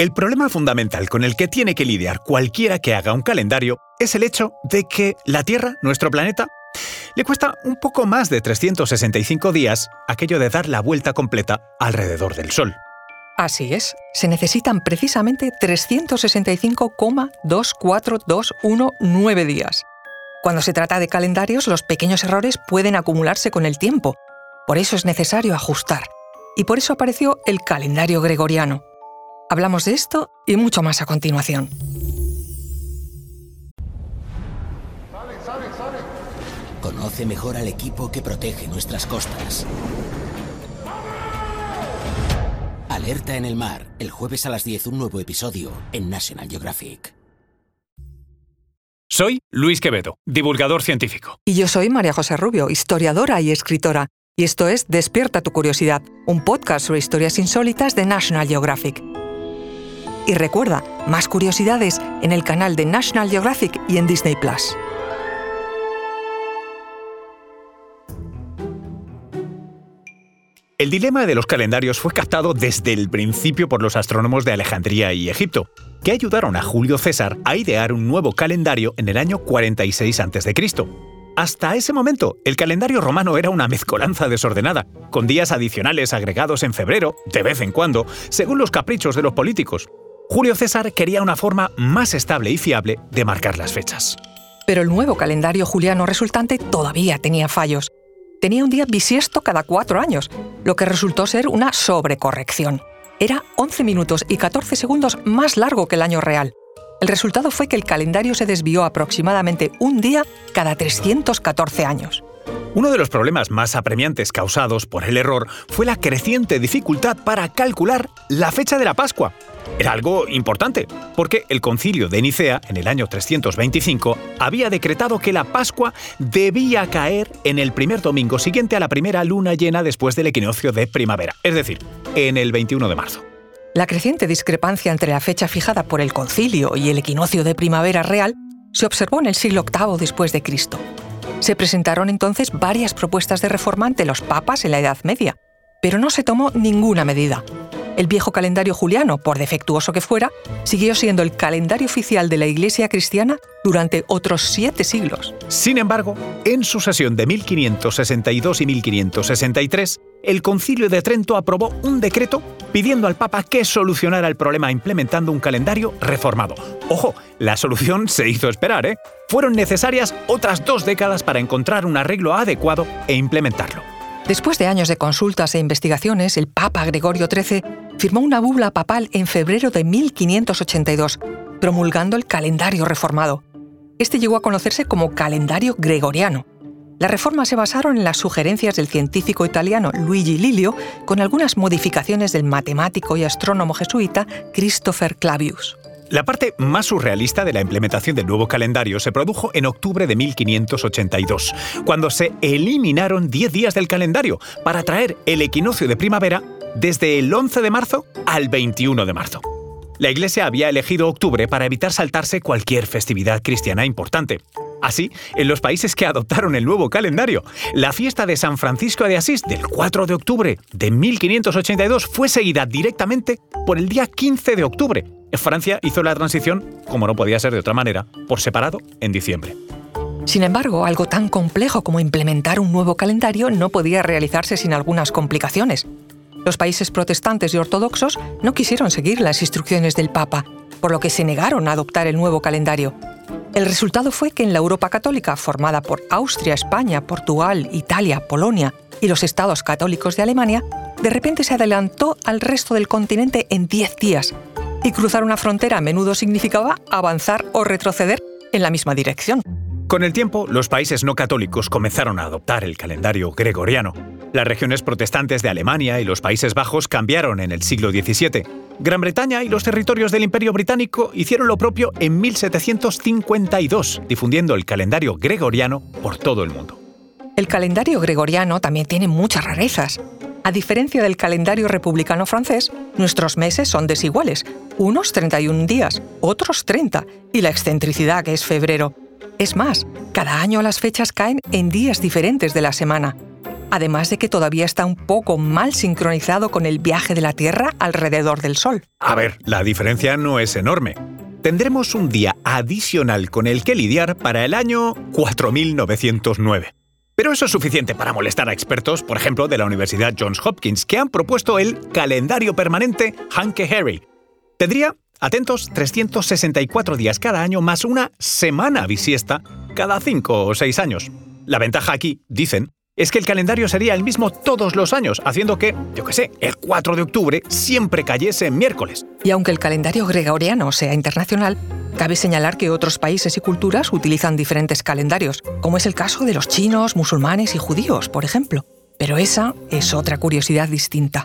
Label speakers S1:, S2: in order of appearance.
S1: El problema fundamental con el que tiene que lidiar cualquiera que haga un calendario es el hecho de que la Tierra, nuestro planeta, le cuesta un poco más de 365 días aquello de dar la vuelta completa alrededor del Sol.
S2: Así es, se necesitan precisamente 365,24219 días. Cuando se trata de calendarios, los pequeños errores pueden acumularse con el tiempo. Por eso es necesario ajustar. Y por eso apareció el calendario gregoriano. Hablamos de esto y mucho más a continuación.
S3: Conoce mejor al equipo que protege nuestras costas. Alerta en el mar, el jueves a las 10 un nuevo episodio en National Geographic.
S1: Soy Luis Quevedo, divulgador científico.
S2: Y yo soy María José Rubio, historiadora y escritora. Y esto es Despierta tu curiosidad, un podcast sobre historias insólitas de National Geographic. Y recuerda, más curiosidades en el canal de National Geographic y en Disney Plus.
S1: El dilema de los calendarios fue captado desde el principio por los astrónomos de Alejandría y Egipto, que ayudaron a Julio César a idear un nuevo calendario en el año 46 a.C. Hasta ese momento, el calendario romano era una mezcolanza desordenada, con días adicionales agregados en febrero, de vez en cuando, según los caprichos de los políticos. Julio César quería una forma más estable y fiable de marcar las fechas.
S2: Pero el nuevo calendario juliano resultante todavía tenía fallos tenía un día bisiesto cada cuatro años, lo que resultó ser una sobrecorrección. Era 11 minutos y 14 segundos más largo que el año real. El resultado fue que el calendario se desvió aproximadamente un día cada 314 años.
S1: Uno de los problemas más apremiantes causados por el error fue la creciente dificultad para calcular la fecha de la Pascua. Era algo importante, porque el concilio de Nicea, en el año 325, había decretado que la Pascua debía caer en el primer domingo siguiente a la primera luna llena después del equinoccio de primavera, es decir, en el 21 de marzo.
S2: La creciente discrepancia entre la fecha fijada por el concilio y el equinoccio de primavera real se observó en el siglo VIII después de Cristo. Se presentaron entonces varias propuestas de reforma ante los papas en la Edad Media, pero no se tomó ninguna medida. El viejo calendario juliano, por defectuoso que fuera, siguió siendo el calendario oficial de la Iglesia cristiana durante otros siete siglos.
S1: Sin embargo, en su sesión de 1562 y 1563, el Concilio de Trento aprobó un decreto pidiendo al Papa que solucionara el problema implementando un calendario reformado. Ojo, la solución se hizo esperar, ¿eh? Fueron necesarias otras dos décadas para encontrar un arreglo adecuado e implementarlo.
S2: Después de años de consultas e investigaciones, el Papa Gregorio XIII firmó una bula papal en febrero de 1582, promulgando el calendario reformado. Este llegó a conocerse como calendario gregoriano. Las reformas se basaron en las sugerencias del científico italiano Luigi Lilio, con algunas modificaciones del matemático y astrónomo jesuita Christopher Clavius.
S1: La parte más surrealista de la implementación del nuevo calendario se produjo en octubre de 1582, cuando se eliminaron 10 días del calendario para traer el equinoccio de primavera desde el 11 de marzo al 21 de marzo. La Iglesia había elegido octubre para evitar saltarse cualquier festividad cristiana importante. Así, en los países que adoptaron el nuevo calendario, la fiesta de San Francisco de Asís del 4 de octubre de 1582 fue seguida directamente por el día 15 de octubre, Francia hizo la transición, como no podía ser de otra manera, por separado en diciembre.
S2: Sin embargo, algo tan complejo como implementar un nuevo calendario no podía realizarse sin algunas complicaciones. Los países protestantes y ortodoxos no quisieron seguir las instrucciones del Papa, por lo que se negaron a adoptar el nuevo calendario. El resultado fue que en la Europa católica, formada por Austria, España, Portugal, Italia, Polonia y los estados católicos de Alemania, de repente se adelantó al resto del continente en 10 días, y cruzar una frontera a menudo significaba avanzar o retroceder en la misma dirección.
S1: Con el tiempo, los países no católicos comenzaron a adoptar el calendario gregoriano. Las regiones protestantes de Alemania y los Países Bajos cambiaron en el siglo XVII. Gran Bretaña y los territorios del Imperio Británico hicieron lo propio en 1752, difundiendo el calendario gregoriano por todo el mundo.
S2: El calendario gregoriano también tiene muchas rarezas. A diferencia del calendario republicano francés, nuestros meses son desiguales, unos 31 días, otros 30, y la excentricidad que es febrero. Es más, cada año las fechas caen en días diferentes de la semana. Además de que todavía está un poco mal sincronizado con el viaje de la Tierra alrededor del Sol.
S1: A ver, la diferencia no es enorme. Tendremos un día adicional con el que lidiar para el año 4909. Pero eso es suficiente para molestar a expertos, por ejemplo, de la Universidad Johns Hopkins, que han propuesto el calendario permanente Hanke Harry. Tendría, atentos, 364 días cada año más una semana bisiesta cada 5 o 6 años. La ventaja aquí, dicen, es que el calendario sería el mismo todos los años, haciendo que, yo qué sé, el 4 de octubre siempre cayese en miércoles.
S2: Y aunque el calendario gregoriano sea internacional, cabe señalar que otros países y culturas utilizan diferentes calendarios, como es el caso de los chinos, musulmanes y judíos, por ejemplo. Pero esa es otra curiosidad distinta.